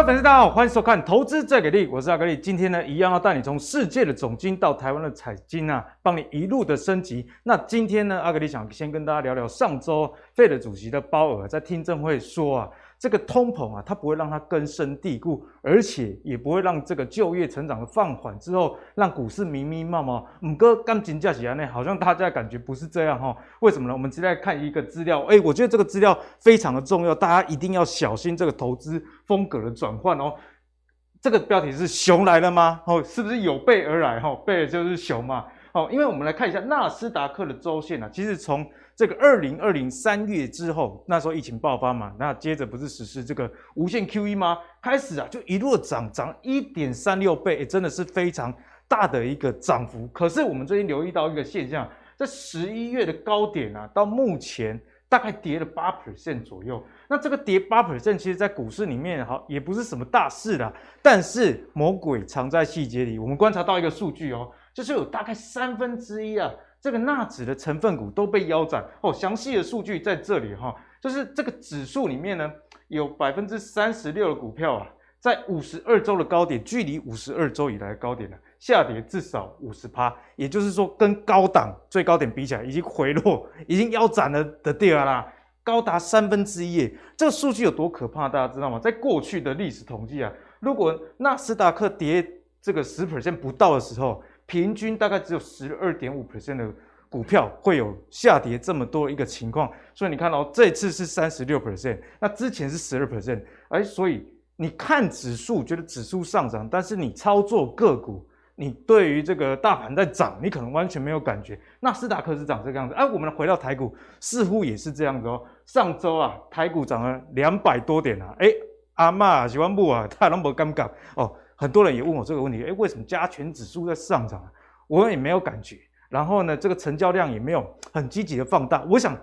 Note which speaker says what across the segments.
Speaker 1: 位粉丝，大家好，欢迎收看《投资再给力》，我是阿格力。今天呢，一样要带你从世界的总金到台湾的彩金啊，帮你一路的升级。那今天呢，阿格力想先跟大家聊聊上周费的主席的鲍尔在听证会说啊。这个通膨啊，它不会让它根深蒂固，而且也不会让这个就业成长的放缓之后，让股市迷迷茫茫。五哥刚金价起来呢，好像大家感觉不是这样哈、哦？为什么呢？我们直接来看一个资料，哎，我觉得这个资料非常的重要，大家一定要小心这个投资风格的转换哦。这个标题是“熊来了吗？”哦，是不是有备而来？哈、哦，备就是熊嘛。哦，因为我们来看一下纳斯达克的周线啊，其实从这个二零二零三月之后，那时候疫情爆发嘛，那接着不是实施这个无限 QE 吗？开始啊，就一路涨，涨一点三六倍，真的是非常大的一个涨幅。可是我们最近留意到一个现象，在十一月的高点啊，到目前大概跌了八 percent 左右。那这个跌八 percent，其实在股市里面好也不是什么大事啦。但是魔鬼藏在细节里，我们观察到一个数据哦，就是有大概三分之一啊。这个纳指的成分股都被腰斩哦，详细的数据在这里哈，就是这个指数里面呢，有百分之三十六的股票啊，在五十二周的高点，距离五十二周以来的高点呢，下跌至少五十趴，也就是说，跟高档最高点比起来，已经回落，已经腰斩了的地儿啦，高达三分之一，这个数据有多可怕，大家知道吗？在过去的历史统计啊，如果纳斯达克跌这个十 percent 不到的时候，平均大概只有十二点五 percent 的股票会有下跌这么多一个情况，所以你看、哦、这次是三十六 percent，那之前是十二 percent，哎，所以你看指数觉得指数上涨，但是你操作个股，你对于这个大盘在涨，你可能完全没有感觉。纳斯达克是涨这个样子，哎，我们回到台股，似乎也是这样子哦。上周啊，台股涨了两百多点啊，哎，阿妈喜欢不啊，太那么尴尬哦。很多人也问我这个问题，诶，为什么加权指数在上涨？我也没有感觉。然后呢，这个成交量也没有很积极的放大。我想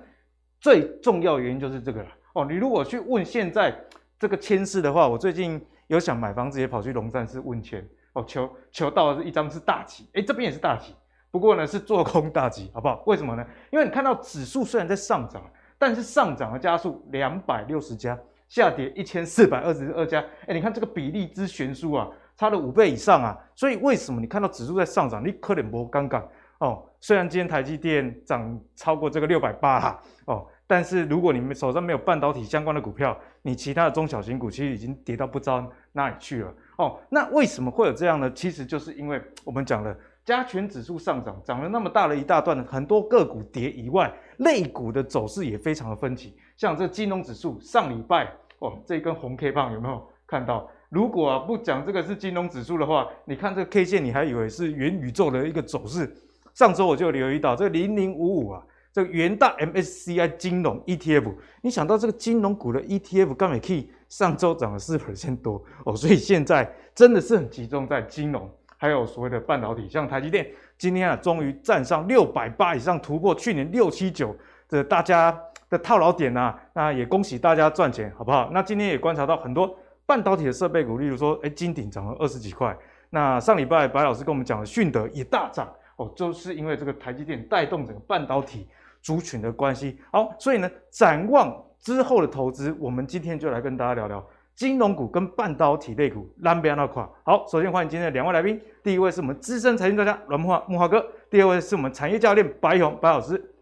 Speaker 1: 最重要原因就是这个了。哦，你如果去问现在这个签市的话，我最近有想买房子，也跑去龙山寺问签。哦，求求到的是一张是大吉，诶，这边也是大吉，不过呢是做空大吉，好不好？为什么呢？因为你看到指数虽然在上涨，但是上涨的家数两百六十家，下跌一千四百二十二家。诶，你看这个比例之悬殊啊！差了五倍以上啊，所以为什么你看到指数在上涨，你可能不尴尬哦？虽然今天台积电涨超过这个六百八哈哦，但是如果你们手上没有半导体相关的股票，你其他的中小型股其实已经跌到不知道哪里去了哦。那为什么会有这样呢？其实就是因为我们讲了加权指数上涨，涨了那么大的一大段，很多个股跌以外，类股的走势也非常的分歧。像这金融指数上礼拜哦，这一根红 K 棒有没有看到？如果啊不讲这个是金融指数的话，你看这个 K 线，你还以为是元宇宙的一个走势。上周我就留意到这零零五五啊，这个元大 MSCI 金融 ETF，你想到这个金融股的 ETF，刚美 K 上周涨了四 percent 多哦，所以现在真的是很集中在金融，还有所谓的半导体，像台积电今天啊终于站上六百八以上，突破去年六七九的大家的套牢点啊，那也恭喜大家赚钱，好不好？那今天也观察到很多。半导体的设备股，例如说，哎，金鼎涨了二十几块。那上礼拜白老师跟我们讲的迅德也大涨哦，就是因为这个台积电带动整个半导体族群的关系。好，所以呢，展望之后的投资，我们今天就来跟大家聊聊金融股跟半导体类股两边那块。好，首先欢迎今天的两位来宾，第一位是我们资深财经专家阮慕驊慕驊哥，第二位是我们产业教练白勇白老师。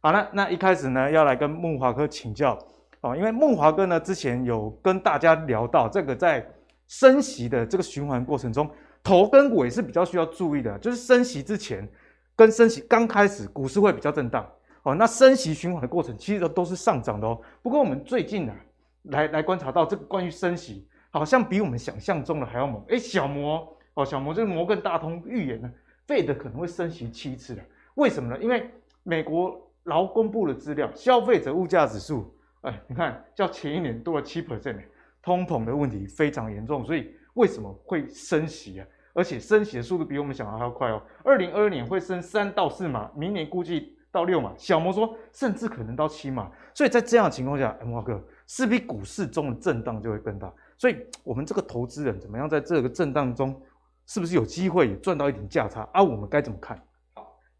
Speaker 1: 好了，那一开始呢，要来跟木华哥请教。哦，因为慕驊哥呢，之前有跟大家聊到这个在升息的这个循环过程中，头跟尾是比较需要注意的，就是升息之前跟升息刚开始，股市会比较震荡。哦，那升息循环的过程其实都是上涨的哦。不过我们最近呢，来来观察到这个关于升息，好像比我们想象中的还要猛。诶，小摩哦，小摩这个摩根大通预言呢，Fed 可能会升息七次的。为什么呢？因为美国劳工部的资料，消费者物价指数。哎，你看，较前一年多了七 percent，通膨的问题非常严重，所以为什么会升息啊？而且升息的速度比我们想的还要快哦。二零二二年会升三到四码，明年估计到六码，小摩说甚至可能到七码。所以在这样的情况下，慕驊哥，势必股市中的震荡就会更大。所以我们这个投资人怎么样在这个震荡中，是不是有机会赚到一点价差啊？我们该怎么看？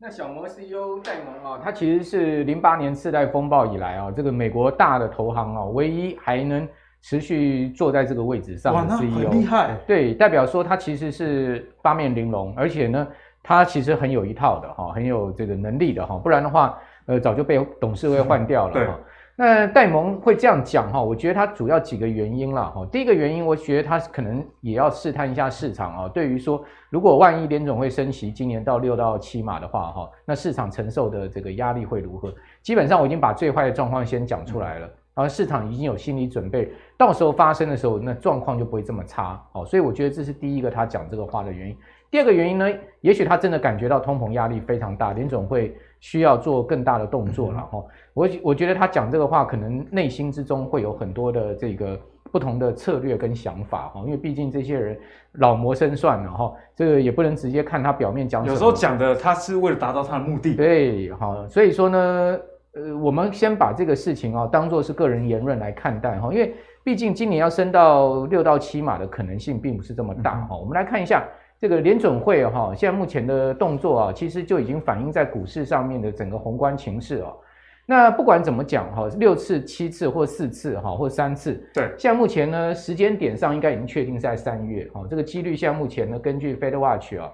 Speaker 2: 那小摩 CEO 戴蒙啊，他其实是零八年次贷风暴以来啊，这个美国大的投行啊，唯一还能
Speaker 3: 持续坐在这个位置上的 CEO，
Speaker 1: 很厉害。
Speaker 3: 对，代表说他其实是八面玲珑，而且呢，他其实很有一套的哈，很有这个能力的哈，不然的话，呃，早就被董事会换掉了哈。那戴蒙会这样讲哈，我觉得他主要几个原因啦哈。第一个原因，我觉得他可能也要试探一下市场啊。对于说，如果万一联总会升息，今年到六到七码的话哈，那市场承受的这个压力会如何？基本上我已经把最坏的状况先讲出来了，然后市场已经有心理准备，到时候发生的时候，那状况就不会这么差哦。所以我觉得这是第一个他讲这个话的原因。第二个原因呢，也许他真的感觉到通膨压力非常大，联总会需要做更大的动作了哈。我我觉得他讲这个话，可能内心之中会有很多的这个不同的策略跟想法哈，因为毕竟这些人老谋深算了哈，这个也不能直接看他表面讲。
Speaker 1: 有时候讲的他是为了达到他的目的。
Speaker 3: 对，好，所以说呢，呃，我们先把这个事情啊当做是个人言论来看待哈，因为毕竟今年要升到六到七码的可能性并不是这么大哈。嗯、我们来看一下。这个联准会哈，现在目前的动作啊，其实就已经反映在股市上面的整个宏观情势哦。那不管怎么讲哈，六次、七次或四次哈，或三次，
Speaker 1: 对，
Speaker 3: 现在目前呢，时间点上应该已经确定在三月哈。这个几率现在目前呢，根据 Fed Watch 啊，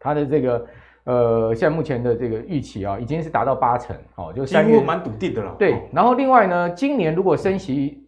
Speaker 3: 它的这个呃，现在目前的这个预期啊，已经是达到八成哦，就三月
Speaker 1: 蛮笃定的了。
Speaker 3: 对，然后另外呢，今年如果升息。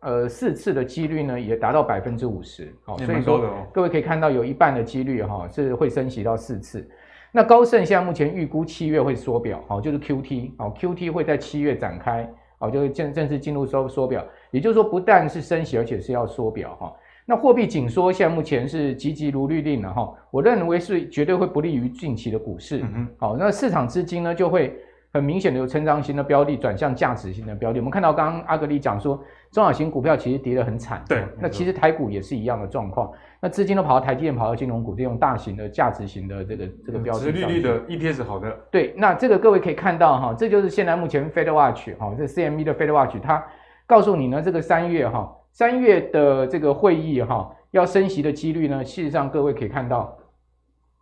Speaker 3: 呃，四次的几率呢，也达到百分之五十，好，所以说各位可以看到，有一半的几率哈、哦、是会升息到四次。那高盛现在目前预估七月会缩表，好、哦，就是 QT，好、哦，QT 会在七月展开，好、哦，就是正正式进入缩缩表。也就是说，不但是升息，而且是要缩表哈、哦。那货币紧缩现在目前是急急如律令了哈，我认为是绝对会不利于近期的股市。好，那市场资金呢就会。很明显的，有成长型的标的转向价值型的标的。我们看到刚刚阿格力讲说，中小型股票其实跌得很惨。
Speaker 1: 对，
Speaker 3: 那其实台股也是一样的状况。那资金都跑到台积电，跑到金融股这种大型的价值型的这个这个标的。殖
Speaker 1: 利率的 EPS 好的。
Speaker 3: 对，那这个各位可以看到哈，这就是现在目前 Fed Watch 哈，这 CME 的 Fed Watch，它告诉你呢，这个三月哈，三月的这个会议哈，要升息的几率呢，事实上各位可以看到。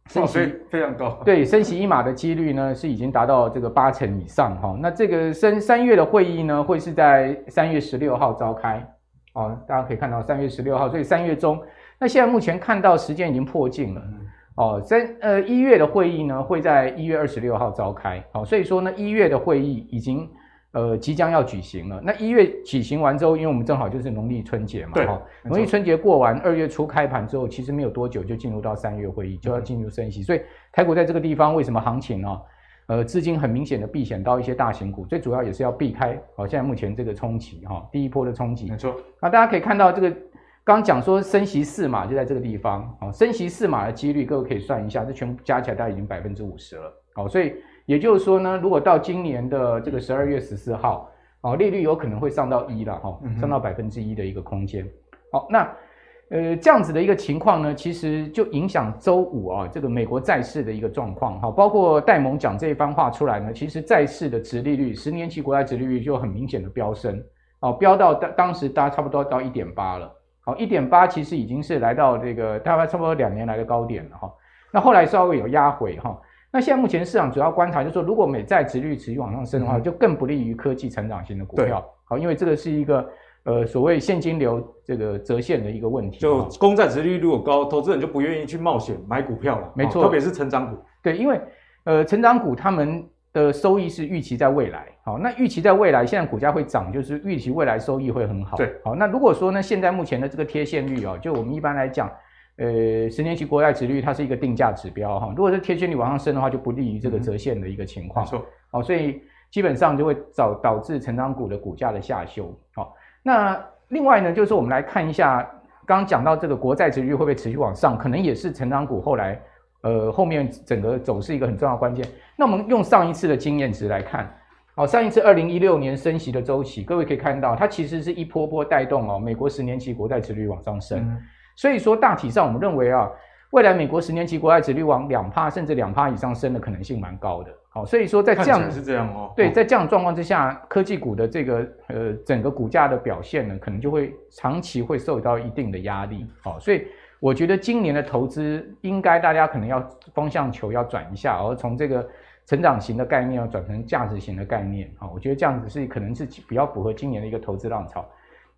Speaker 1: 升息非常高，
Speaker 3: 对，升息一码的几率呢是已经达到这个八成以上哈。那这个升三月的会议呢会是在三月十六号召开，哦，大家可以看到三月十六号，所以三月中。那现在目前看到时间已经迫近了，哦，三呃一月的会议呢会在一月二十六号召开，好，所以说呢一月的会议已经。呃，即将要举行了。那一月举行完之后，因为我们正好就是农历春节嘛，
Speaker 1: 对，
Speaker 3: 农历春节过完，二月初开盘之后，其实没有多久就进入到三月会议，就要进入升息。所以台股在这个地方为什么行情呢？呃，资金很明显的避险到一些大型股，最主要也是要避开哦，现在目前这个冲击哈，第一波的冲击。
Speaker 1: 没错。
Speaker 3: 那大家可以看到这个，刚讲说升息四码就在这个地方，哦，升息四码的几率，各位可以算一下，这全部加起来大概已经百分之五十了，好，所以。也就是说呢，如果到今年的这个十二月十四号，哦，利率有可能会上到一了哈，上到百分之一的一个空间。好，那呃这样子的一个情况呢，其实就影响周五啊这个美国债市的一个状况哈，包括戴蒙讲这一番话出来呢，其实债市的殖利率，十年期国债殖利率就很明显的飙升，哦，飙到当当时大家差不多到一点八了，好，一点八其实已经是来到这个大概差不多两年来的高点了哈，那后来稍微有压回哈。那现在目前市场主要观察就是说，如果美债值率持续往上升的话，就更不利于科技成长型的股票。好，因为这个是一个呃所谓现金流这个折现的一个问题。
Speaker 1: 就公债值率如果高，投资人就不愿意去冒险买股票了。
Speaker 3: 没错，
Speaker 1: 特别是成长股。
Speaker 3: 对，因为呃成长股他们的收益是预期在未来。好，那预期在未来，现在股价会涨，就是预期未来收益会很好。
Speaker 1: 对，
Speaker 3: 好，那如果说呢，现在目前的这个贴现率啊，就我们一般来讲。呃，十年期国债殖率它是一个定价指标哈，如果是贴现率往上升的话，就不利于这个折现的一个情况。没错，好，所以基本上就会导导致成长股的股价的下修。好，那另外呢，就是我们来看一下，刚刚讲到这个国债殖率会不会持续往上，可能也是成长股后来呃后面整个走势一个很重要的关键。那我们用上一次的经验值来看，好，上一次二零一六年升息的周期，各位可以看到，它其实是一波波带动哦，美国十年期国债殖率往上升。嗯所以说，大体上我们认为啊，未来美国十年期国债殖率往两趴甚至两趴以上升的可能性蛮高的。好，所以说在这样
Speaker 1: 是这样哦，
Speaker 3: 对，在这样状况之下，科技股的这个呃整个股价的表现呢，可能就会长期会受到一定的压力。好，所以我觉得今年的投资应该大家可能要方向球要转一下，而从这个成长型的概念要转成价值型的概念。好，我觉得这样子是可能是比较符合今年的一个投资浪潮。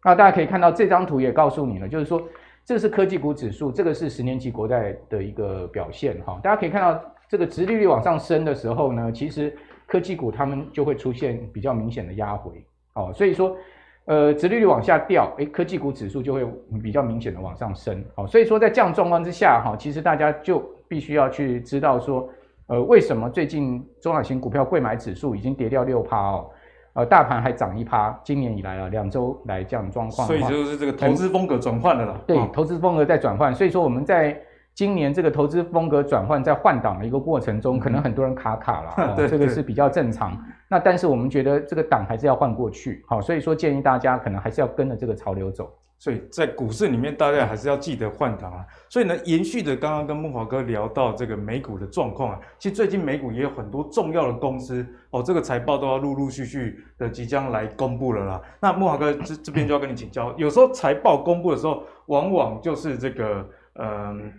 Speaker 3: 那大家可以看到这张图也告诉你了，就是说这是科技股指数，这个是十年期国债的一个表现哈。大家可以看到这个殖利率往上升的时候呢，其实科技股它们就会出现比较明显的压回哦。所以说，呃，殖利率往下掉，诶，科技股指数就会比较明显的往上升。好，所以说在这样状况之下哈，其实大家就必须要去知道说，呃，为什么最近中小型股票贵买指数已经跌掉六趴哦？呃，大盘还涨一趴，今年以来啊，两周来这样状况，
Speaker 1: 所以就是这个投资风格转换了啦。
Speaker 3: 对，投资风格在转换，所以说我们在今年这个投资风格转换在换挡的一个过程中，可能很多人卡卡了，这个是比较正常。那但是我们觉得这个档还是要换过去，好，所以说建议大家可能还是要跟着这个潮流走。
Speaker 1: 所以在股市里面，大家还是要记得换挡啊。所以呢，延续着刚刚跟木华哥聊到这个美股的状况啊，其实最近美股也有很多重要的公司哦，这个财报都要陆陆续续的即将来公布了啦。那木华哥这这边就要跟你请教，有时候财报公布的时候，往往就是这个嗯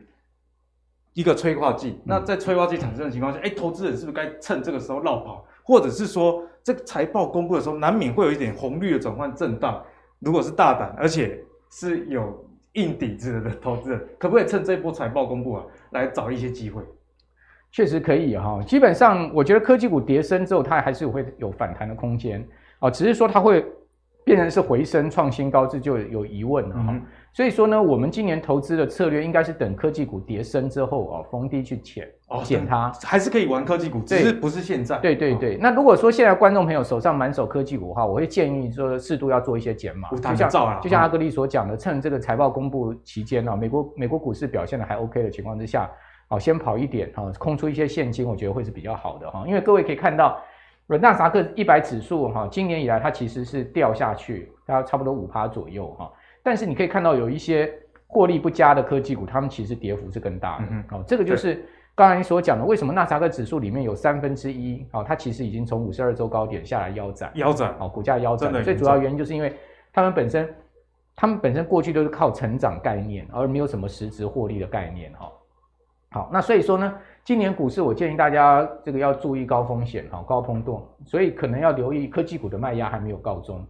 Speaker 1: 一个催化剂。那在催化剂产生的情况下，哎，投资人是不是该趁这个时候落跑？或者是说，这个财报公布的时候，难免会有一点红绿的转换震荡？如果是大胆，而且是有硬底子的投资人，可不可以趁这波财报公布啊，来找一些机会？
Speaker 3: 确实可以哈。基本上，我觉得科技股跌升之后，它还是会有反弹的空间啊，只是说它会变成是回升创新高，这就有疑问了哈。嗯所以说呢，我们今年投资的策略应该是等科技股跌升之后哦，逢低去捡哦，捡它，
Speaker 1: 还是可以玩科技股，只是不是现在。
Speaker 3: 对对对。哦、那如果说现在观众朋友手上满手科技股的话，我会建议说适度要做一些减码。就像就像阿格力所讲的，趁这个财报公布期间呢，美国美国股市表现的还 OK 的情况之下，哦，先跑一点哈，空出一些现金，我觉得会是比较好的哈。因为各位可以看到，纳斯达克一百指数哈，今年以来它其实是掉下去，大概差不多五趴左右哈。但是你可以看到有一些获利不佳的科技股，它们其实跌幅是更大的。嗯、哦，这个就是刚才你所讲的，为什么纳萨克指数里面有三分之一，哦，它其实已经从五十二周高点下来腰斩，
Speaker 1: 腰斩，
Speaker 3: 哦，股价腰斩。最主要原因就是因为它们本身，它们本身过去都是靠成长概念，而没有什么实质获利的概念。哈、哦，好，那所以说呢，今年股市我建议大家这个要注意高风险，哈、哦，高波动，所以可能要留意科技股的卖压还没有告终。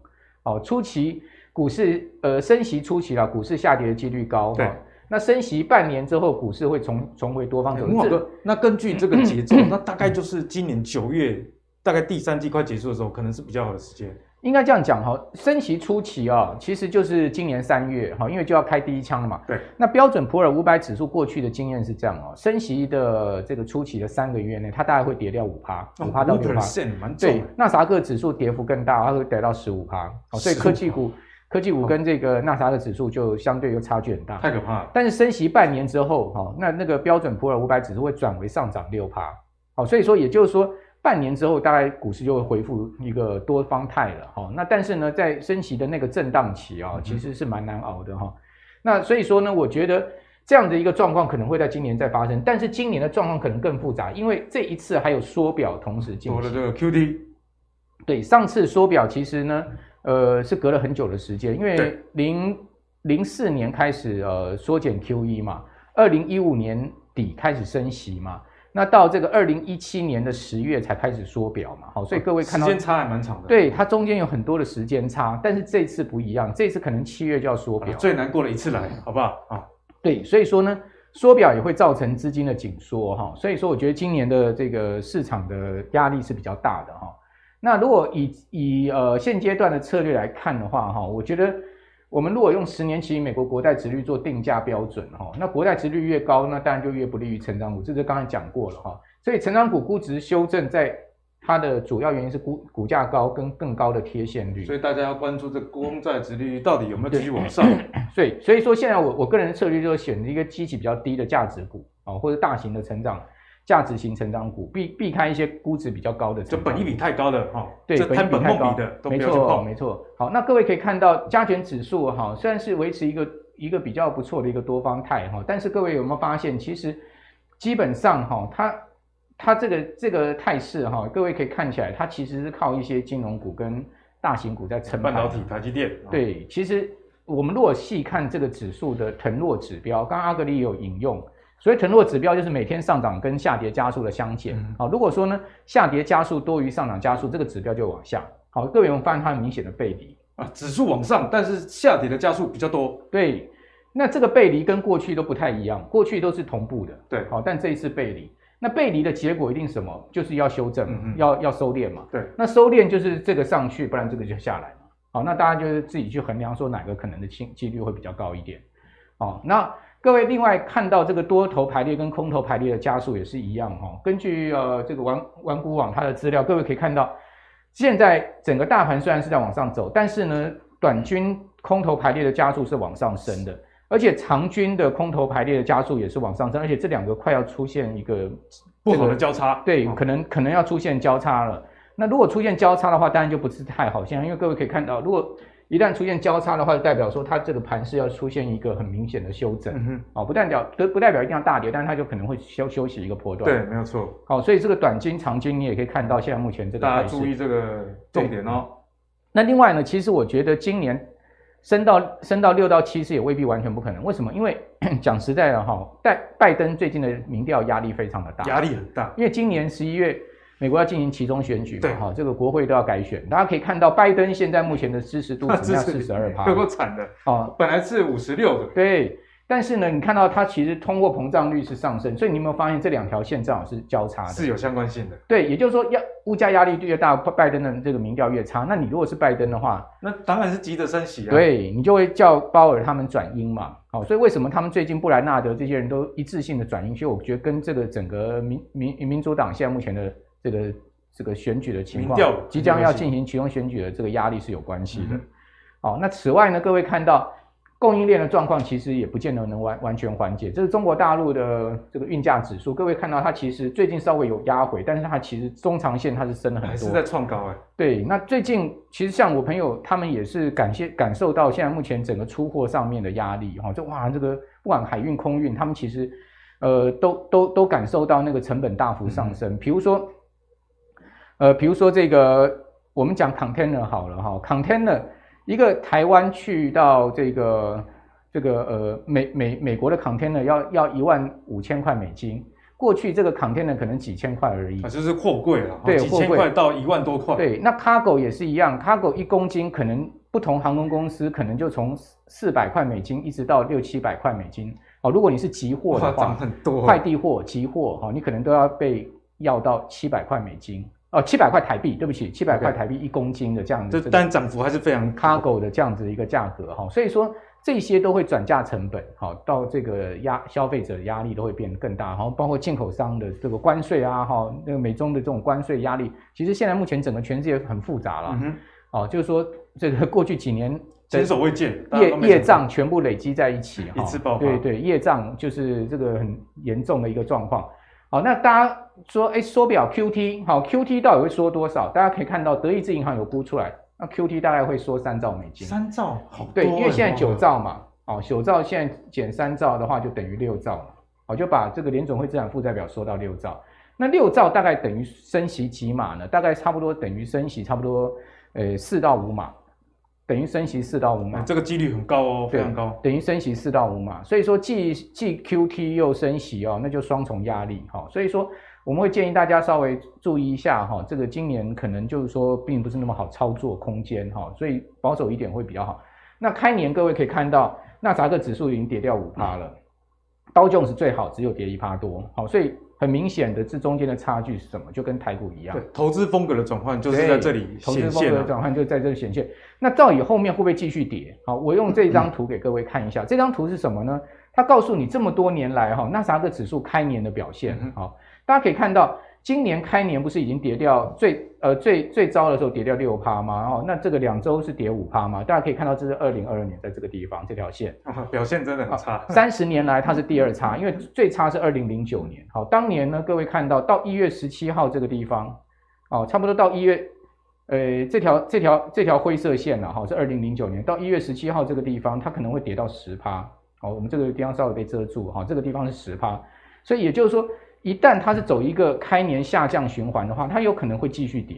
Speaker 3: 哦，初期。股市呃升息初期啦，股市下跌的几率高。对，那升息半年之后，股市会重重回多方走势。
Speaker 1: 这 那根据这个节奏，那大概就是今年九月，大概第三季快结束的时候，可能是比较好的时间。
Speaker 3: 应该这样讲哈，升息初期啊，其实就是今年三月哈，因为就要开第一枪了嘛。对。那标准普尔五百指数过去的经验是这样哦，升息的这个初期的三个月内，它大概会跌掉五趴，五趴到六趴。对，纳斯达克指数跌幅更大，它会跌到十五趴。所以科技股。科技股跟这个纳斯达克指数就相对又差距很大，
Speaker 1: 太可怕了。
Speaker 3: 但是升息半年之后，哈，那那个标准普尔五百指数会转为上涨六趴，好，所以说也就是说半年之后，大概股市就会恢复一个多方态了，哈。那但是呢，在升息的那个震荡期啊，其实是蛮难熬的，哈、嗯。那所以说呢，我觉得这样的一个状况可能会在今年再发生，但是今年的状况可能更复杂，因为这一次还有缩表同时进行。我的这个 QD，对，上次缩表其实呢。呃，是隔了很久的时间，因为零零四年开始呃缩减 QE 嘛，二零一五年底开始升息嘛，那到这个二零一七年的十月才开始缩表嘛，好，所以各位看到
Speaker 1: 时间差还蛮长的，
Speaker 3: 对，它中间有很多的时间差，但是这次不一样，这次可能七月就要缩表，
Speaker 1: 最难过的一次来，好不好啊？
Speaker 3: 对，所以说呢，缩表也会造成资金的紧缩哈，所以说我觉得今年的这个市场的压力是比较大的哈。那如果以以呃现阶段的策略来看的话，哈，我觉得我们如果用十年期美国国债殖率做定价标准，哈，那国债殖率越高，那当然就越不利于成长股，这个刚才讲过了哈。所以成长股估值修正，在它的主要原因是股股价高跟更高的贴现率。
Speaker 1: 所以大家要关注这公债殖率到底有没有继续往上。
Speaker 3: 所以所以说现在我我个人的策略就是选择一个基期比较低的价值股啊，或者大型的成长。价值型成长股，避避开一些估值比较高的，
Speaker 1: 就本益比太高的哈，
Speaker 3: 对，
Speaker 1: 这本益比太高的，
Speaker 3: 没错，没错。好，那各位可以看到加权指数哈，虽然是维持一个一个比较不错的一个多方态哈，但是各位有没有发现，其实基本上哈，它它这个这个态势哈，各位可以看起来，它其实是靠一些金融股跟大型股在撑盘。
Speaker 1: 半导体、台积电。
Speaker 3: 对，其实我们如果细看这个指数的腾落指标，刚刚阿格里也有引用。所以腾落指标就是每天上涨跟下跌加速的相减。好，如果说呢下跌加速多于上涨加速，这个指标就往下。好，各位有没有发现它很明显的背离？
Speaker 1: 啊，指数往上，但是下跌的加速比较多。
Speaker 3: 对，那这个背离跟过去都不太一样，过去都是同步的。
Speaker 1: 对，
Speaker 3: 好，但这一次背离，那背离的结果一定什么？就是要修正，要要收敛嘛。
Speaker 1: 对，
Speaker 3: 那收敛就是这个上去，不然这个就下来嘛。好，那大家就是自己去衡量，说哪个可能的轻几率会比较高一点。好，那各位另外看到这个多头排列跟空头排列的加速也是一样哈。根据呃这个玩玩股网它的资料，各位可以看到。现在整个大盘虽然是在往上走，但是呢，短均空头排列的加速是往上升的，而且长均的空头排列的加速也是往上升，而且这两个快要出现一个、这个、
Speaker 1: 不好的交叉，
Speaker 3: 对，
Speaker 1: 哦、
Speaker 3: 可能可能要出现交叉了。那如果出现交叉的话，当然就不是太好现象，因为各位可以看到，如果一旦出现交叉的话，就代表说它这个盘势要出现一个很明显的修整，嗯哼，哦，不代表不不代表一定要大跌，但是它就可能会休休息一个波段。
Speaker 1: 对，没有错。
Speaker 3: 好，所以这个短金、长金你也可以看到，现在目前这个
Speaker 1: 大家注意这个重点哦。
Speaker 3: 那另外呢，其实我觉得今年升到升到六到七是也未必完全不可能。为什么？因为 讲实在的哈，拜拜登最近的民调压力非常的大，
Speaker 1: 压力很大，
Speaker 3: 因为今年十一月。美国要进行其中选举嘛？
Speaker 1: 对，
Speaker 3: 哈，这个国会都要改选。大家可以看到，拜登现在目前的支持度 只剩下四十二趴，
Speaker 1: 够惨的哦。本来是五十六的，
Speaker 3: 对。但是呢，你看到它其实通货膨胀率是上升，所以你有没有发现这两条线正好是交叉的？
Speaker 1: 是有相关性的。
Speaker 3: 对，也就是说，要物价压力越大，拜登的这个民调越差。那你如果是拜登的话，
Speaker 1: 那当然是急着升息啊。
Speaker 3: 对，你就会叫鲍尔他们转鹰嘛。好，所以为什么他们最近布莱纳德这些人都一致性的转鹰？其实我觉得跟这个整个民民民主党现在目前的这个。这个选举的情况，即将要进行其中选举的这个压力是有关系的。好、嗯，那此外呢，各位看到供应链的状况，其实也不见得能完完全缓解。这是中国大陆的这个运价指数，各位看到它其实最近稍微有压回，但是它其实中长线它是升了很多，
Speaker 1: 还是在创高哎。
Speaker 3: 对，那最近其实像我朋友他们也是感谢感受到现在目前整个出货上面的压力哈，就哇这个不管海运空运，他们其实呃都都都感受到那个成本大幅上升，比、嗯、如说。呃，比如说这个，我们讲 container 好了哈，container 一个台湾去到这个这个呃美美美国的 container 要要一万五千块美金，过去这个 container 可能几千块而已，
Speaker 1: 啊，就是货柜了，
Speaker 3: 对，
Speaker 1: 几千块到一万多块，
Speaker 3: 对，那 cargo 也是一样，cargo 一公斤可能不同航空公司可能就从四百块美金一直到六七百块美金，哦，如果你是急货的话，
Speaker 1: 很多，
Speaker 3: 快递货、急货哈，你可能都要被要到七百块美金。哦，七百块台币，对不起，七百块台币一公斤的这样子，
Speaker 1: 这单涨幅还是非常
Speaker 3: cargo 的这样子的一个价格哈，所以说这些都会转嫁成本，好，到这个压消费者的压力都会变得更大，哈，包括进口商的这个关税啊，哈，那个美中的这种关税压力，其实现在目前整个全世界很复杂了，嗯，哦，就是说这个过去几年
Speaker 1: 前所未见，
Speaker 3: 业业障全部累积在一起，
Speaker 1: 一次爆发，
Speaker 3: 对对，业障就是这个很严重的一个状况。好，那大家说，哎，缩表 QT，好，QT 到底会缩多少？大家可以看到，德意志银行有估出来，那 QT 大概会缩三兆美金。
Speaker 1: 三兆，好多。
Speaker 3: 对，因为现在九兆嘛，哦，九兆现在减三兆的话，就等于六兆嘛，好，就把这个联总会资产负债表缩到六兆。那六兆大概等于升息几码呢？大概差不多等于升息差不多，呃，四到五码。等于升息四到五码，
Speaker 1: 这个几率很高哦，非常高。
Speaker 3: 等于升息四到五码，所以说既既 QT 又升息哦，那就双重压力哈。所以说我们会建议大家稍微注意一下哈，这个今年可能就是说并不是那么好操作空间哈，所以保守一点会比较好。那开年各位可以看到，纳斯达克指数已经跌掉五趴了，道琼是最好只有跌一趴多，好，所以。很明显的，这中间的差距是什么？就跟台股一样，
Speaker 1: 对，投资风格的转换就是在这里显现。
Speaker 3: 投资风格的转换就在这里显现。那到底后面会不会继续跌？好，我用这张图给各位看一下。嗯、这张图是什么呢？它告诉你这么多年来哈，纳斯达克指数开年的表现。好，大家可以看到。今年开年不是已经跌掉最呃最最糟的时候跌掉六趴吗？哦，那这个两周是跌五趴吗？大家可以看到，这是二零二二年在这个地方这条线，
Speaker 1: 啊，表现真的很差。
Speaker 3: 三十年来它是第二差，因为最差是二零零九年。好，当年呢，各位看到到一月十七号这个地方，哦，差不多到一月，呃，这条这条这条灰色线了哈，是二零零九年到一月十七号这个地方，它可能会跌到十趴。好，我们这个地方稍微被遮住哈，这个地方是十趴，所以也就是说。一旦它是走一个开年下降循环的话，它有可能会继续跌。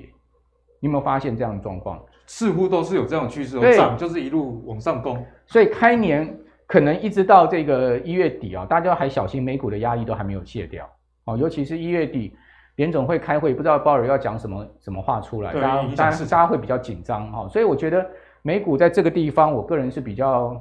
Speaker 3: 你有没有发现这样的状况？
Speaker 1: 似乎都是有这样的趋势，对，涨就是一路往上攻。
Speaker 3: 所以开年可能一直到这个一月底啊，大家还小心美股的压力都还没有卸掉。哦，尤其是一月底联总会开会，不知道鲍尔要讲什么什么话出来，大家大家大家会比较紧张哈。所以我觉得美股在这个地方，我个人是比较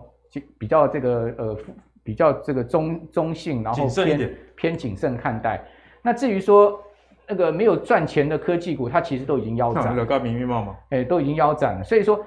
Speaker 3: 比较这个呃比较这个中中性，然后偏偏谨慎看待。那至于说那个没有赚钱的科技股，它其实都已经腰斩了，
Speaker 1: 高明明嘛嘛，
Speaker 3: 哎，都已经腰斩了。所以说，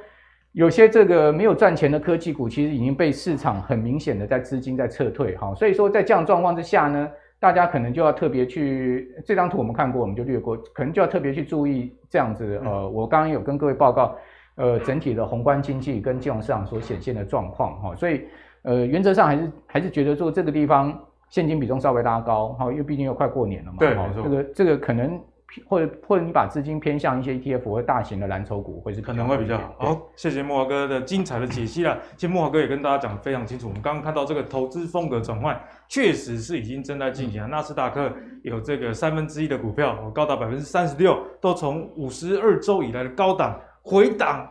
Speaker 3: 有些这个没有赚钱的科技股，其实已经被市场很明显的在资金在撤退哈。所以说，在这样状况之下呢，大家可能就要特别去这张图我们看过，我们就略过，可能就要特别去注意这样子。呃，我刚刚有跟各位报告，呃，整体的宏观经济跟金融市场所显现的状况哈。所以，呃，原则上还是还是觉得说这个地方。现金比重稍微拉高，哈，因为毕竟又快过年了嘛，
Speaker 1: 对，
Speaker 3: 这个这个可能或者或者你把资金偏向一些 ETF 或大型的蓝筹股，会是
Speaker 1: 可能会比较好。好，谢谢木华哥的精彩的解析了。其实木华哥也跟大家讲得非常清楚，我们刚刚看到这个投资风格转换，确实是已经正在进行。纳斯达克有这个三分之一的股票，我高达百分之三十六，都从五十二周以来的高档回档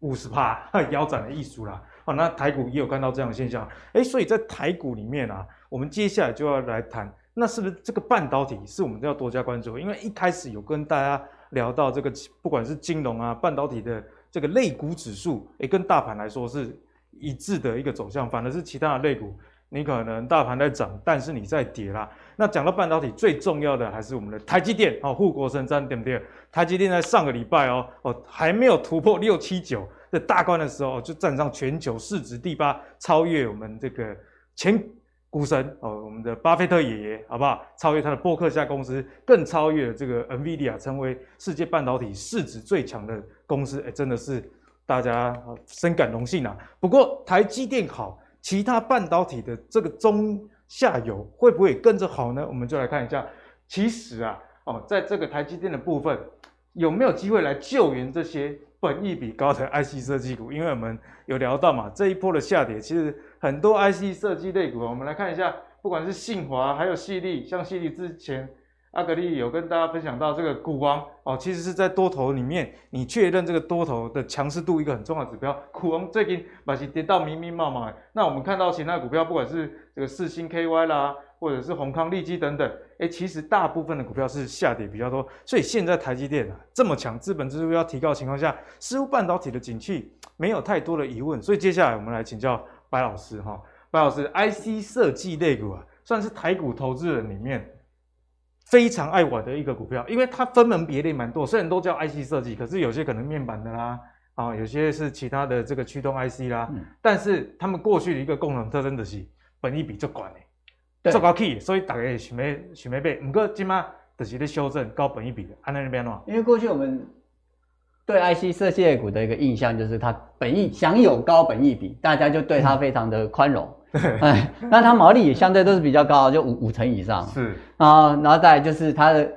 Speaker 1: 五十趴，腰斩的艺术啦。好，那台股也有看到这样的现象，哎，所以在台股里面啊。我们接下来就要来谈，那是不是这个半导体是我们都要多加关注？因为一开始有跟大家聊到这个，不管是金融啊、半导体的这个类股指数，诶，跟大盘来说是一致的一个走向，反而是其他的类股，你可能大盘在涨，但是你在跌啦。那讲到半导体最重要的还是我们的台积电哦，护国神山对不对？台积电在上个礼拜哦哦还没有突破六七九在大关的时候，就站上全球市值第八，超越我们这个前。股神哦，我们的巴菲特爷爷，好不好？超越他的波克夏公司，更超越了这个 NVIDIA，成为世界半导体市值最强的公司。哎，真的是大家深感荣幸啊。不过台积电好，其他半导体的这个中下游会不会跟着好呢？我们就来看一下。其实啊，哦，在这个台积电的部分，有没有机会来救援这些本益比高的 IC 设计股？因为我们有聊到嘛，这一波的下跌，其实。很多 IC 设计类股，我们来看一下，不管是信华还有矽力，像矽力之前阿格力有跟大家分享到这个股王哦，其实是在多头里面，你确认这个多头的强势度一个很重要的指标。股王最近把其跌到密密麻麻，那我们看到其他股票，不管是这个四星 KY 啦，或者是宏康利基等等，哎，其实大部分的股票是下跌比较多。所以现在台积电啊这么强，资本支出要提高的情况下，似乎半导体的景气没有太多的疑问。所以接下来我们来请教。白老师哈，白老师，IC 设计类股啊，算是台股投资人里面非常爱玩的一个股票，因为它分门别类蛮多，虽然都叫 IC 设计，可是有些可能面板的啦，啊，有些是其他的这个驱动 IC 啦，嗯、但是他们过去的一个共同特征的是本一比足高的，足高起，所以大家想要想要买，不过今嘛就是在修正高本益比的，安那边喏，
Speaker 4: 因为过去我们。对 IC 设计股的一个印象就是它本益享有高本益比，大家就对它非常的宽容。哎，那它毛利也相对都是比较高，就五五成以上。
Speaker 1: 是
Speaker 4: 啊，然后再来就是它的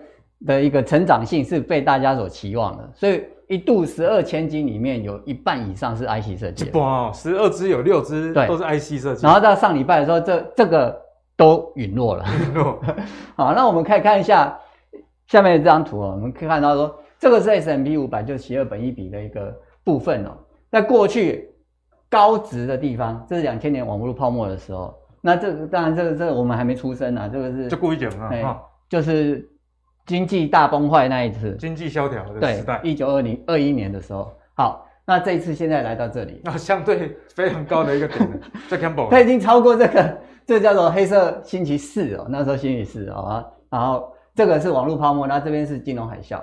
Speaker 4: 的一个成长性是被大家所期望的，所以一度十二千金里面有一半以上是 IC 设计。
Speaker 1: 哇，十二只有六支都是 IC 设计。
Speaker 4: 然后到上礼拜的时候，这这个都陨落了。陨落。好，那我们可以看一下下面这张图哦，我们可以看到说。这个是 S&P 500，就是邪恶本一比的一个部分哦。在过去高值的地方，这是两千年网络泡沫的时候。那这个当然，这个这个我们还没出生啊。这个是
Speaker 1: 就故意讲啊，
Speaker 4: 哎，就是经济大崩坏那一次，
Speaker 1: 经济萧条的时代，
Speaker 4: 一九二零二一年的时候。好，那这一次现在来到这里，
Speaker 1: 那相对非常高的一个点，这 Campbell
Speaker 4: 它已经超过这个，这叫做黑色星期四哦。那时候星期四哦，然后这个是网络泡沫，那这边是金融海啸。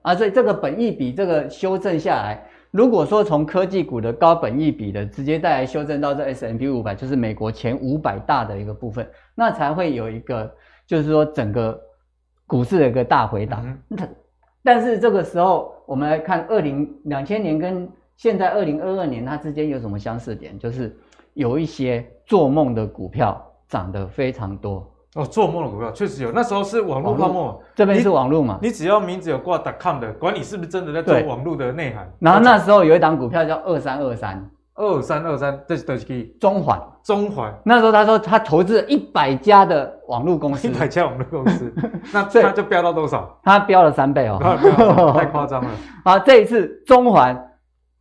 Speaker 4: 啊，所以这个本益比这个修正下来，如果说从科技股的高本益比的直接带来修正到这 S&P 五百就是美国前五百大的一个部分，那才会有一个，就是说整个股市的一个大回档。嗯、但是这个时候，我们来看二零两千年跟现在二零二二年它之间有什么相似点？就是有一些做梦的股票涨得非常多。
Speaker 1: 哦，做梦的股票确实有，那时候是网络泡沫，
Speaker 4: 这边是网络嘛？
Speaker 1: 你只要名字有挂 .com 的，管你是不是真的在做网络的内涵。
Speaker 4: 然后那时候有一档股票叫二三二三，
Speaker 1: 二三二三，这是这是
Speaker 4: 中环，
Speaker 1: 中环。
Speaker 4: 那时候他说他投资了一百家的网络公司，
Speaker 1: 一百家网络公司，那他就飙到多少？
Speaker 4: 他飙了三倍哦，
Speaker 1: 太夸张了。
Speaker 4: 好，这一次中环，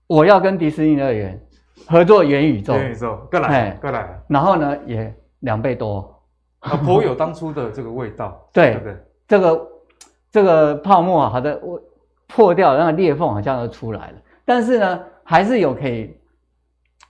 Speaker 4: 我要跟迪士尼乐园合作元宇宙，
Speaker 1: 元宇宙，过来，过来。
Speaker 4: 然后呢，也两倍多。
Speaker 1: 啊，颇有当初的这个味道，
Speaker 4: 对 对，对这个这个泡沫啊，好的，我破掉，那个裂缝好像都出来了。但是呢，还是有可以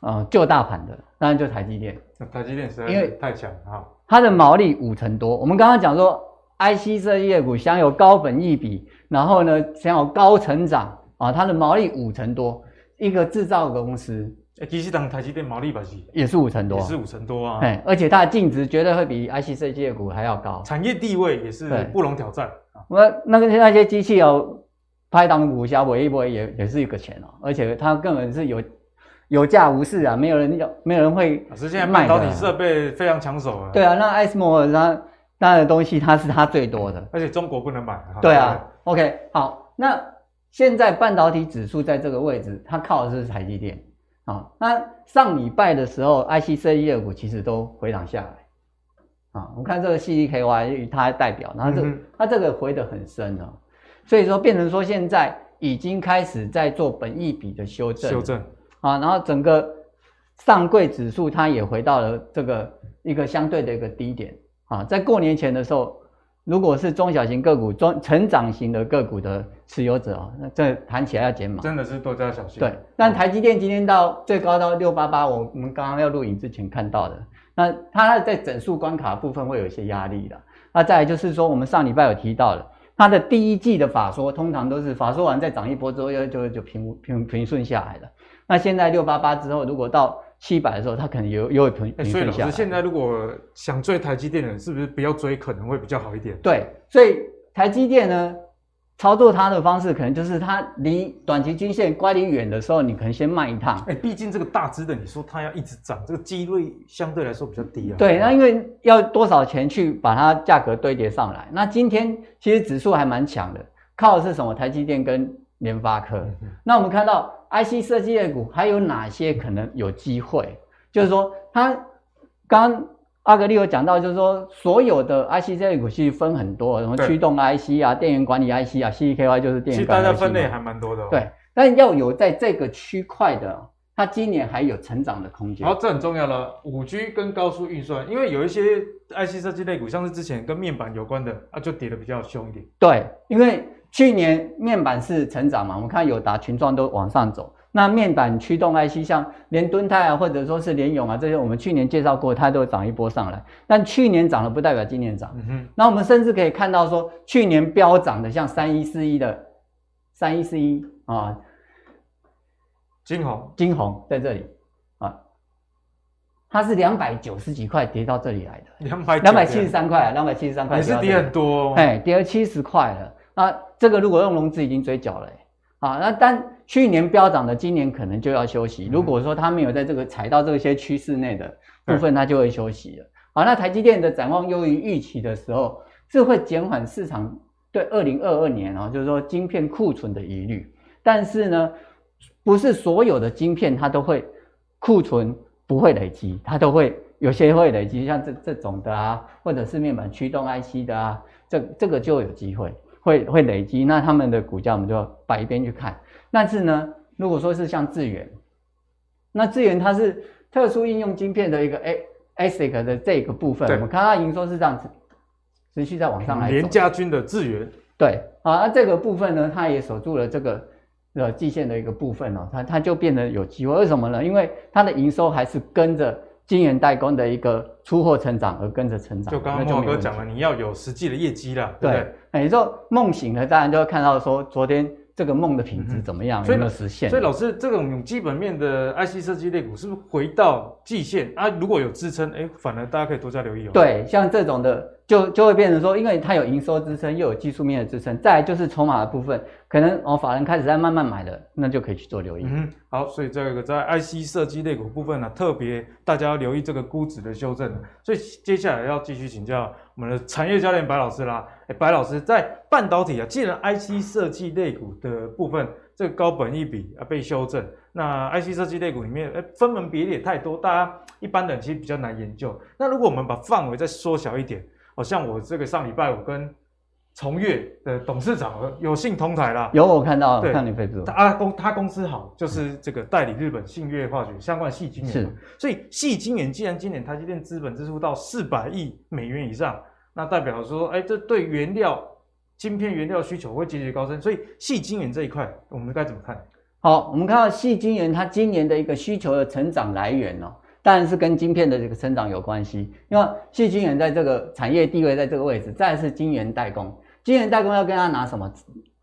Speaker 4: 呃救大盘的，当然就台积电。
Speaker 1: 台积电实在
Speaker 4: 因为
Speaker 1: 太强了哈。
Speaker 4: 它的毛利五成多。我们刚刚讲说，IC 设计业股享有高本益比，然后呢享有高成长啊，它的毛利五成多。一个制造的公司，
Speaker 1: 其实当台积电毛利吧是
Speaker 4: 也是五成多，
Speaker 1: 也是五成多啊。
Speaker 4: 哎，而且它的净值绝对会比 IC 设计业股还要高，
Speaker 1: 产业地位也是不容挑战。
Speaker 4: 那那个那些机器哦，拍档股价搏一搏也也是一个钱哦，而且它根本是有有价无市啊，没有人要，没有人会。
Speaker 1: 老师现在半导体设备非常抢手啊。
Speaker 4: 对啊，那艾斯摩尔它它的东西它是它最多的，
Speaker 1: 而且中国不能买。
Speaker 4: 对啊，OK，好，那。现在半导体指数在这个位置，它靠的是台积电啊。那上礼拜的时候，IC 设计业股其实都回档下来啊。我们看这个 CDKY 它代表，然后这、嗯、它这个回得很深啊，所以说变成说现在已经开始在做本益比的修正，修正啊。然后整个上柜指数它也回到了这个一个相对的一个低点啊。在过年前的时候。如果是中小型个股、中成长型的个股的持有者啊，那这谈起来要减码，
Speaker 1: 真的是多加小心。
Speaker 4: 对，但台积电今天到最高到六八八，我我们刚刚要录影之前看到的，那它在整数关卡部分会有一些压力的。那再来就是说，我们上礼拜有提到的，它的第一季的法说通常都是法说完再涨一波之后，又就就平平平顺下来了。那现在六八八之后，如果到七百的时候，它可能有有平平顺下。所以老师
Speaker 1: 现在如果想追台积电的人，是不是不要追，可能会比较好一点？
Speaker 4: 对，所以台积电呢，操作它的方式可能就是它离短期均线乖离远的时候，你可能先卖一趟。
Speaker 1: 哎，毕竟这个大支的，你说它要一直涨，这个机率相对来说比较低啊。
Speaker 4: 对，那因为要多少钱去把它价格堆叠上来？那今天其实指数还蛮强的，靠的是什么？台积电跟联发科。嗯、那我们看到。IC 设计类股还有哪些可能有机会？就是说，他刚刚阿格力有讲到，就是说，所有的 IC 设计类股其实分很多，什么驱动 IC 啊、电源管理 IC 啊、CEKY 就是电源管理 IC。其实大
Speaker 1: 家分类还蛮多的、哦。
Speaker 4: 对，但要有在这个区块的，它今年还有成长的空间。
Speaker 1: 好，这很重要了。五 G 跟高速运算，因为有一些 IC 设计类股，像是之前跟面板有关的啊，就跌的比较凶一点。
Speaker 4: 对，因为。去年面板是成长嘛？我们看友达、群创都往上走。那面板驱动 IC，像连敦泰啊，或者说是联咏啊，这些我们去年介绍过，它都涨一波上来。但去年涨了，不代表今年涨。嗯哼。那我们甚至可以看到说，去年飙涨的，像三一四一的三一四一啊，
Speaker 1: 金红
Speaker 4: 金红在这里啊，它是两百九十几块跌到这里来的，
Speaker 1: 两百
Speaker 4: 两百七十三块，两百七十三块，
Speaker 1: 也是跌很多，
Speaker 4: 哎，跌了七十块了。啊，这个如果用融资已经追缴了，啊，那但去年飙涨的，今年可能就要休息。如果说它没有在这个踩到这些趋势内的部分，它就会休息了。好，那台积电的展望优于预期的时候，是会减缓市场对二零二二年啊，就是说晶片库存的疑虑。但是呢，不是所有的晶片它都会库存不会累积，它都会有些会累积，像这这种的啊，或者是面板驱动 IC 的啊，这这个就有机会。会会累积，那他们的股价我们就摆一边去看。但是呢，如果说是像智原，那智原它是特殊应用晶片的一个 A ASIC 的这个部分，我们看它营收是这样子持续在往上来。
Speaker 1: 联家军的智原，
Speaker 4: 对，啊，那这个部分呢，它也守住了这个呃季线的一个部分哦，它它就变得有机会。为什么呢？因为它的营收还是跟着。晶圆代工的一个出货成长而跟着成长，
Speaker 1: 就刚刚慕驊哥讲了，你要有实际的业绩了，对不对？
Speaker 4: 哎，你说梦醒了，当然就会看到说昨天这个梦的品质怎么样，嗯、有没有实现？
Speaker 1: 所以老师，这种基本面的 IC 设计类股是不是回到季线啊？如果有支撑，哎，反而大家可以多加留意哦。
Speaker 4: 对，像这种的。就就会变成说，因为它有营收支撑，又有技术面的支撑，再来就是筹码的部分，可能哦，法人开始在慢慢买的，那就可以去做留意。
Speaker 1: 嗯，好，所以这个在 IC 设计类股部分呢、特别大家要留意这个估值的修正。所以接下来要继续请教我们的产业教练白老师啦。哎，白老师在半导体啊，既然 IC 设计类股的部分这个高本一比啊被修正，那 IC 设计类股里面哎分门别类也太多，大家一般人其实比较难研究。那如果我们把范围再缩小一点。好像我这个上礼拜五跟崇越的董事长有幸同台啦，
Speaker 4: 有我看到，
Speaker 1: 对。
Speaker 4: 看你飞猪，
Speaker 1: 他公他公司好，就是这个代理日本信越化学相关细晶圆，是。所以细晶圆既然今年台积电资本支出到四百亿美元以上，那代表说，哎，这对原料晶片原料需求会节节高升，所以细晶圆这一块我们该怎么看？
Speaker 4: 好，我们看到细晶圆它今年的一个需求的成长来源哦，当然是跟晶片的这个成长有关系。因为细晶圆在这个产业地位在这个位置，再来是晶圆代工，晶圆代工要跟他拿什么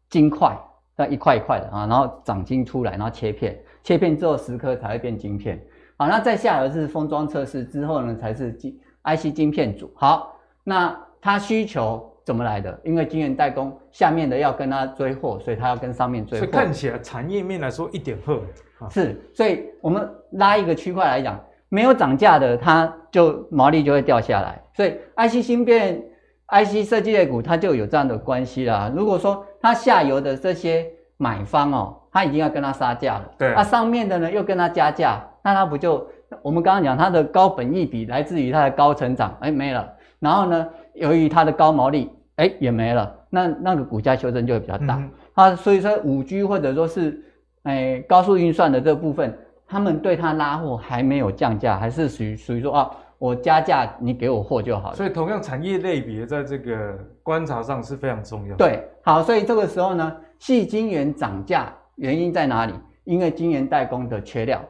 Speaker 4: 金块，那一块一块的啊，然后长晶出来，然后切片，切片之后十颗才会变晶片。好，那再下来是封装测试之后呢，才是晶 IC 晶片组。好，那它需求。怎么来的？因为晶圆代工下面的要跟他追货，所以他要跟上面追货。
Speaker 1: 所以看起来产业面来说一点货。
Speaker 4: 是，所以我们拉一个区块来讲，没有涨价的，它就毛利就会掉下来。所以 IC 芯片、IC 设计类股它就有这样的关系啦。如果说它下游的这些买方哦，他已经要跟他杀价了，对，那、啊、上面的呢又跟他加价，那他不就我们刚刚讲它的高本益比来自于它的高成长，哎没了，然后呢？由于它的高毛利，哎，也没了，那那个股价修正就会比较大。嗯、啊，所以说五 G 或者说是，哎，高速运算的这部分，他们对它拉货还没有降价，还是属于属于说啊，我加价，你给我货就好了。
Speaker 1: 所以同样产业类别在这个观察上是非常重要。
Speaker 4: 对，好，所以这个时候呢，细晶圆涨价原因在哪里？因为晶圆代工的缺料。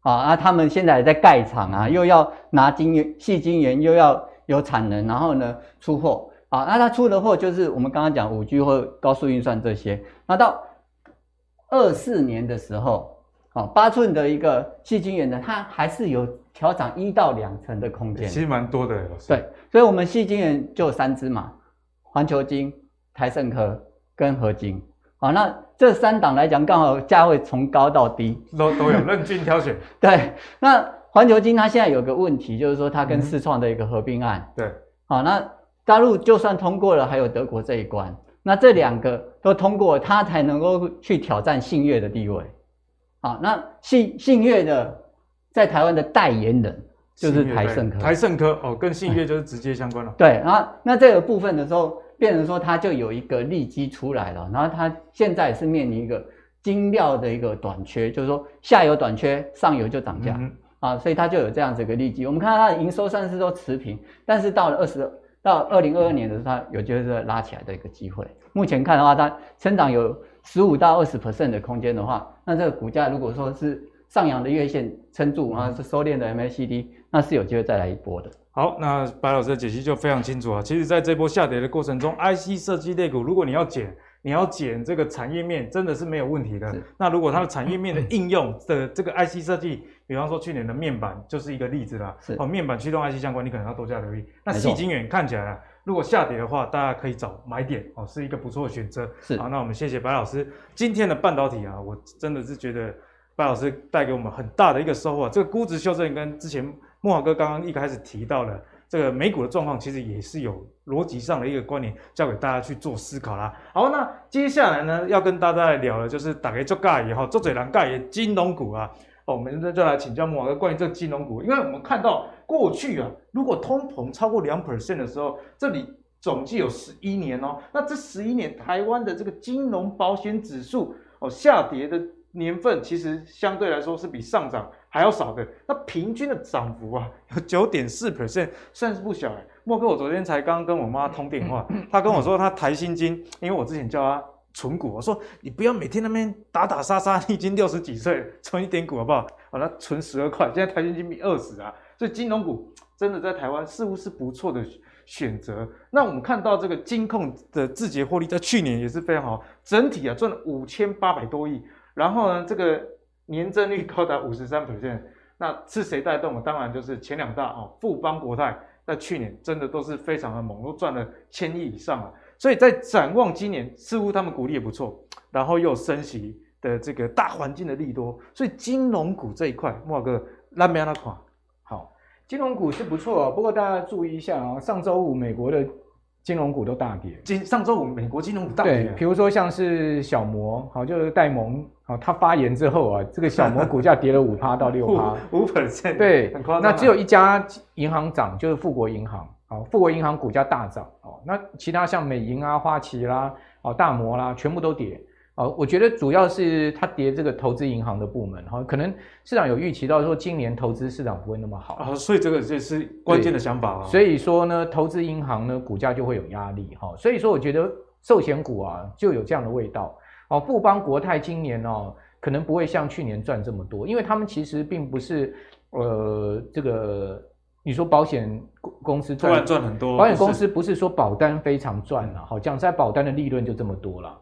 Speaker 4: 好，啊，他们现在在盖厂啊，又要拿晶圆、细晶圆，又要。有产能，然后呢出货啊，那他出的货就是我们刚刚讲五 G 或高速运算这些。那到二四年的时候，啊，八寸的一个细晶圆呢，它还是有调涨一到两成的空间，
Speaker 1: 其实蛮多的。
Speaker 4: 对，所以我们细晶圆就有三支嘛，环球晶、台盛科跟合金。好，那这三档来讲，刚好价位从高到低
Speaker 1: 都都有任君挑选。
Speaker 4: 对，那。环球晶它现在有个问题，就是说它跟世创的一个合并案。
Speaker 1: 嗯、对，
Speaker 4: 好，那大陆就算通过了，还有德国这一关，那这两个都通过，它才能够去挑战信越的地位。好，那信信越的在台湾的代言人就是台盛科。
Speaker 1: 台盛科哦，跟信越就是直接相关了。
Speaker 4: 对，然后那这个部分的时候，变成说它就有一个利基出来了，然后它现在是面临一个精料的一个短缺，就是说下游短缺，上游就涨价。嗯啊，所以它就有这样子一个利基。我们看到它的营收算是都持平，但是到了二十到二零二二年的时候，它有就是拉起来的一个机会。目前看的话，它成长有十五到二十 percent 的空间的话，那这个股价如果说是上扬的月线撑住，然后是收敛的 MACD，那是有机会再来一波的。
Speaker 1: 好，那白老师的解析就非常清楚啊。其实，在这波下跌的过程中，IC 设计类股，如果你要减。你要减这个产业面，真的是没有问题的。那如果它的产业面的应用的这个 IC 设计，比方说去年的面板就是一个例子啦。是哦，面板驱动 IC 相关，你可能要多加留意。那细晶圆看起来啊，如果下跌的话，大家可以找买点哦，是一个不错的选择。是好，那我们谢谢白老师今天的半导体啊，我真的是觉得白老师带给我们很大的一个收获。这个估值修正跟之前莫华哥刚刚一开始提到的。这个美股的状况其实也是有逻辑上的一个关联，交给大家去做思考啦。好，那接下来呢，要跟大家来聊的，就是打开做介也好，做嘴狼盖的金融股啊。哦，我们就来请教莫华哥关于这个金融股，因为我们看到过去啊，如果通膨超过两 percent 的时候，这里总计有十一年哦。那这十一年台湾的这个金融保险指数哦下跌的年份，其实相对来说是比上涨还要少的，那平均的涨幅啊，有九点四 percent，算是不小哎。莫哥，我昨天才刚跟我妈通电话，她跟我说她台新金，因为我之前叫她存股，我说你不要每天那边打打杀杀，你已经六十几岁，存一点股好不好？好了，存十二块，现在台新金比二十啊，所以金融股真的在台湾似乎是不错的选择。那我们看到这个金控的自结获利，在去年也是非常好，整体啊赚了五千八百多亿，然后呢这个。年增率高达五十三 percent，那是谁带动的？当然就是前两大啊，富邦国泰在去年真的都是非常的猛，都赚了千亿以上啊。所以在展望今年，似乎他们股利也不错，然后又升息的这个大环境的利多，所以金融股这一块，莫哥那边那款，
Speaker 3: 金融股是不错啊，不过大家注意一下啊，上周五美国的。金融股都大跌。
Speaker 1: 今上周五，美国金融股大跌。
Speaker 3: 对，比如说像是小摩，好，就是戴蒙，好，他发言之后啊，这个小摩股价跌了五趴到六趴，
Speaker 1: 五 percent。
Speaker 3: 对，很夸张。那只有一家银行涨，就是富国银行，好，富国银行股价大涨，哦，那其他像美银啊、花旗啦、哦、大摩啦，全部都跌。哦，我觉得主要是它跌这个投资银行的部门，哈，可能市场有预期到说今年投资市场不会那么好
Speaker 1: 啊，所以这个这是关键的想法啊。
Speaker 3: 所以说呢，投资银行呢股价就会有压力，哈，所以说我觉得寿险股啊就有这样的味道哦。富邦国泰今年哦可能不会像去年赚这么多，因为他们其实并不是呃这个你说保险公司赚
Speaker 1: 赚很多，
Speaker 3: 保险公司不是说保单非常赚了，好讲在保单的利润就这么多了，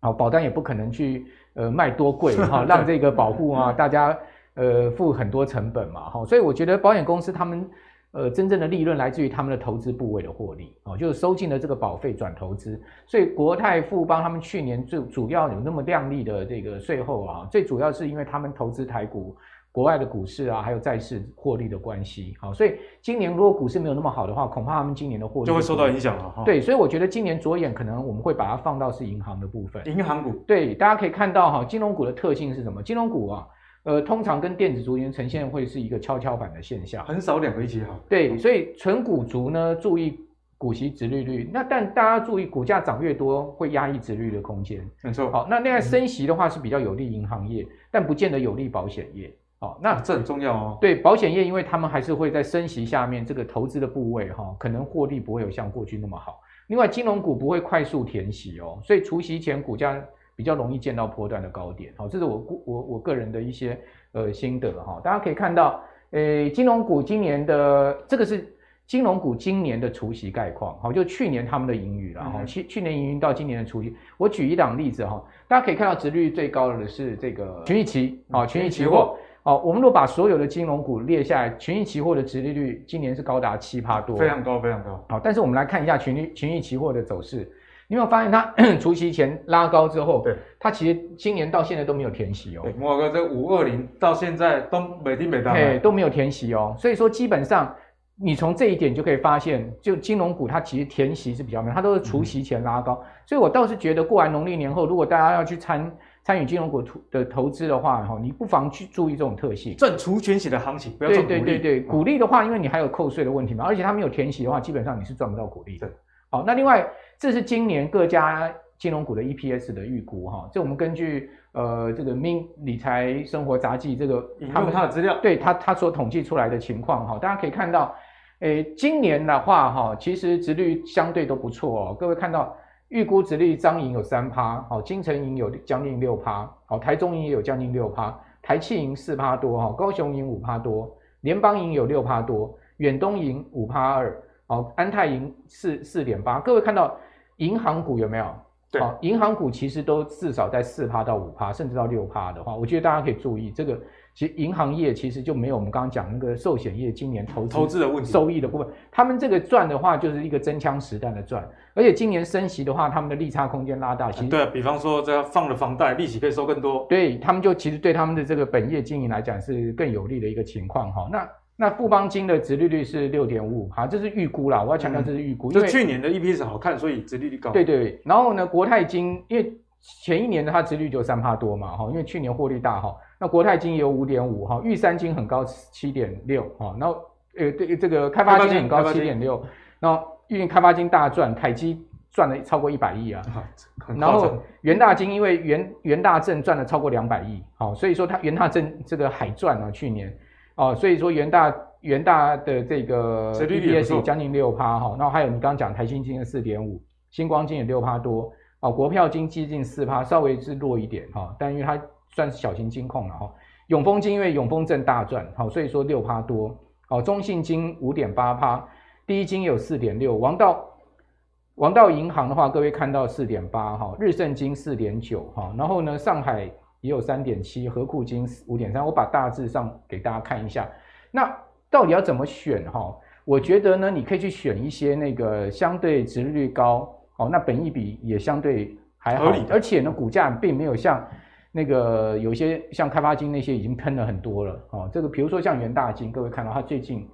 Speaker 3: 好保单也不可能去呃卖多贵 哈，让这个保护啊大家呃付很多成本嘛，哈，所以我觉得保险公司他们。呃，真正的利润来自于他们的投资部位的获利哦，就是收进了这个保费转投资，所以国泰富邦他们去年最主要有那么亮丽的这个税后啊，最主要是因为他们投资台股、国外的股市啊，还有债市获利的关系，好，所以今年如果股市没有那么好的话，恐怕他们今年的获利
Speaker 1: 就会受到影响了哈。
Speaker 3: 对，所以我觉得今年着眼可能我们会把它放到是银行的部分，
Speaker 1: 银行股。
Speaker 3: 对，大家可以看到哈，金融股的特性是什么？金融股啊。呃，通常跟电子族群呈现会是一个跷跷板的现象，
Speaker 1: 很少两个一起好。
Speaker 3: 对，所以纯股族呢，注意股息殖利率。那但大家注意，股价涨越多，会压抑殖利率的空间。
Speaker 1: 没错。
Speaker 3: 好，那另外升息的话是比较有利银行业，嗯、但不见得有利保险业。好，那
Speaker 1: 这很重要哦。
Speaker 3: 对，保险业，因为他们还是会在升息下面，这个投资的部位哈，可能获利不会有像过去那么好。另外，金融股不会快速填息哦，所以除息前股价比较容易见到波段的高点。好，这是我我我个人的一些。呃，心得哈，大家可以看到，诶，金融股今年的这个是金融股今年的除息概况，好，就去年他们的盈余了哈，去、嗯、去年盈余到今年的除息，我举一档例子哈，大家可以看到，值率最高的是这个群益期，好，群益期货，好，我们如果把所有的金融股列下来，群益期货的殖利率今年是高达七趴多，
Speaker 1: 非常高，非常高，
Speaker 3: 好，但是我们来看一下群益群益期货的走势。你有没有发现它 除息前拉高之后，对，它其实今年到现在都没有填息哦。
Speaker 1: 摩尔哥，这五二零到现在都没跌没
Speaker 3: 跌，都没有填息哦。所以说基本上你从这一点就可以发现，就金融股它其实填息是比较慢，它都是除息前拉高。嗯、所以我倒是觉得过完农历年后，如果大家要去参参与金融股的投资的话，哈，你不妨去注意这种特性，
Speaker 1: 赚除权息的行情，不要赚股利。
Speaker 3: 对对对对，股利的话，因为你还有扣税的问题嘛，而且它没有填息的话，基本上你是赚不到股利的。好，那另外。这是今年各家金融股的 EPS 的预估哈，这我们根据呃这个 Min 理财生活杂记这个
Speaker 1: 他们他的资料，
Speaker 3: 对他他所统计出来的情况哈，大家可以看到，诶，今年的话哈，其实殖率相对都不错哦。各位看到预估殖率，彰银有三趴，好，金城银有将近六趴，好，台中银也有将近六趴，台企银四趴多哈，高雄银五趴多，联邦银有六趴多，远东银五趴二，好，安泰银四四点八，各位看到。银行股有没有？对，好，银行股其实都至少在四趴到五趴，甚至到六趴的话，我觉得大家可以注意这个。其实银行业其实就没有我们刚刚讲那个寿险业今年投资
Speaker 1: 投资的问题
Speaker 3: 收益的部分，他们这个赚的话就是一个真枪实弹的赚，而且今年升息的话，他们的利差空间拉大。其实
Speaker 1: 对啊，比方说这放了房贷，利息可以收更多。
Speaker 3: 对，他们就其实对他们的这个本业经营来讲是更有利的一个情况哈。那。那富邦金的殖利率是六点五五，哈，这是预估啦。我要强调这是预估，
Speaker 1: 就、嗯、去年的 EPS 好看，所以殖利率高。
Speaker 3: 对对。然后呢，国泰金因为前一年的它殖利率就三趴多嘛，哈，因为去年获利大哈。那国泰金也有五点五哈，玉山金很高七点六哈，然后呃对这个开发金很高七点六，然后因为开发金大赚，凯基赚了超过一百亿啊。然后元大金因为元元大正赚了超过两百亿，好，所以说它元大正这个海赚啊，去年。哦，所以说元大元大的这个 EPS 将近六趴哈，然后还有你刚刚讲台新金的四点五，星光金也六趴多，哦，国票金接近四趴，稍微是弱一点哈，但因为它算是小型金控了哈，永丰金因为永丰正大赚，好，所以说六趴多，哦，中信金五点八趴，第一金有四点六，王道王道银行的话，各位看到四点八哈，日盛金四点九哈，然后呢上海。也有三点七，和库金五点三，我把大致上给大家看一下。那到底要怎么选哈？我觉得呢，你可以去选一些那个相对殖利率高哦，那本益比也相对还好，而且呢，股价并没有像那个有些像开发金那些已经喷了很多了哦。这个比如说像元大金，各位看到它最近。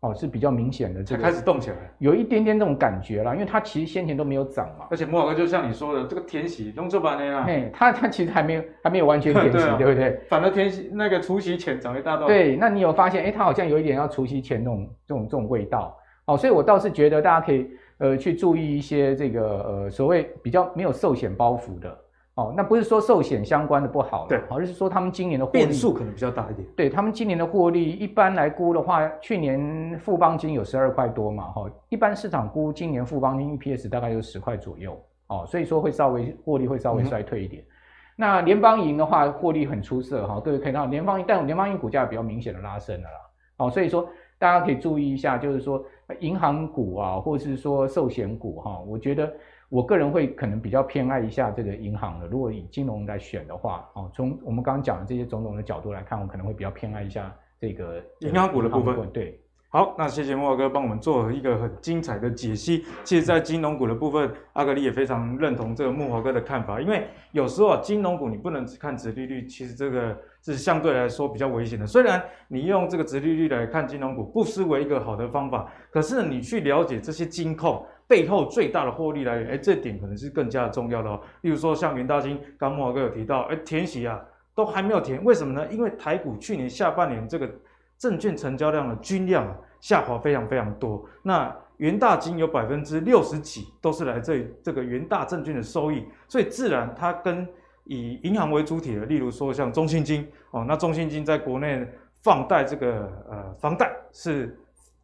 Speaker 3: 哦，是比较明显的，这个
Speaker 1: 开始动起来，
Speaker 3: 有一点点这种感觉啦，因为它其实先前都没有涨嘛。
Speaker 1: 而且摩尔哥就像你说的，这个填息弄这半年啊，
Speaker 3: 嘿，它它其实还没有还没有完全填息，对，啊、对不对？
Speaker 1: 反而填息那个除息前涨一大段。
Speaker 3: 对，那你有发现，哎，它好像有一点要除息前那种这种这种味道。哦，所以我倒是觉得大家可以呃去注意一些这个呃所谓比较没有寿险包袱的。哦，那不是说寿险相关的不好，对，而是说他们今年的获利
Speaker 1: 变数可能比较大一点。
Speaker 3: 对，他们今年的获利，一般来估的话，去年富邦金有十二块多嘛，哈，一般市场估今年富邦金 EPS 大概有十块左右，哦，所以说会稍微获利会稍微衰退一点。嗯、那联邦银的话，获利很出色哈，各位可以看到联邦银，但联邦银股价比较明显的拉升了啦。哦，所以说大家可以注意一下，就是说银行股啊，或者是说寿险股哈，我觉得我个人会可能比较偏爱一下这个银行的。如果以金融来选的话，哦，从我们刚刚讲的这些种种的角度来看，我可能会比较偏爱一下这个
Speaker 1: 银行股的部分。
Speaker 3: 对。
Speaker 1: 好，那谢谢慕驊哥帮我们做了一个很精彩的解析。其实，在金融股的部分，阿格里也非常认同这个木华哥的看法，因为有时候啊，金融股你不能只看殖利率，其实这个是相对来说比较危险的。虽然你用这个殖利率来看金融股，不失为一个好的方法，可是你去了解这些金控背后最大的获利来源，哎，这点可能是更加的重要的哦。例如说，像元大金，刚慕驊哥有提到，哎，填息啊，都还没有填，为什么呢？因为台股去年下半年这个。证券成交量的均量下滑非常非常多，那元大金有百分之六十几都是来自于这个元大证券的收益，所以自然它跟以银行为主体的，例如说像中信金哦，那中信金在国内放贷这个呃房贷是。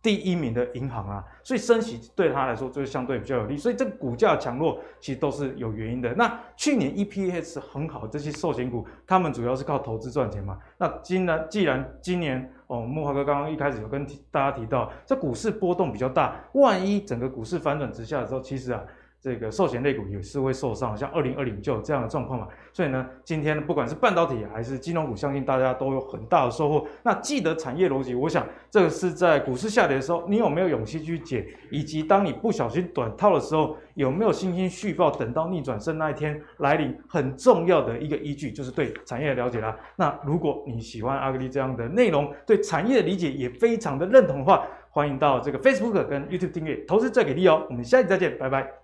Speaker 1: 第一名的银行啊，所以升息对他来说就是相对比较有利，所以这个股价强弱其实都是有原因的。那去年 EPS 很好，这些寿险股他们主要是靠投资赚钱嘛。那既然既然今年哦，慕驊哥刚刚一开始有跟大家提到，这股市波动比较大，万一整个股市反转直下的时候，其实啊。这个寿险类股也是会受伤，像二零二零就有这样的状况嘛。所以呢，今天不管是半导体还是金融股，相信大家都有很大的收获。那记得产业逻辑，我想这个是在股市下跌的时候，你有没有勇气去解？以及当你不小心短套的时候，有没有信心续报？等到逆转胜那一天来临，很重要的一个依据就是对产业的了解啦。那如果你喜欢阿格力这样的内容，对产业的理解也非常的认同的话，欢迎到这个 Facebook 跟 YouTube 订阅，投资最给力哦。我们下期再见，拜拜。